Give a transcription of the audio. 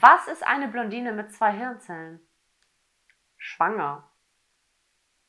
Was ist eine Blondine mit zwei Hirnzellen? Schwanger.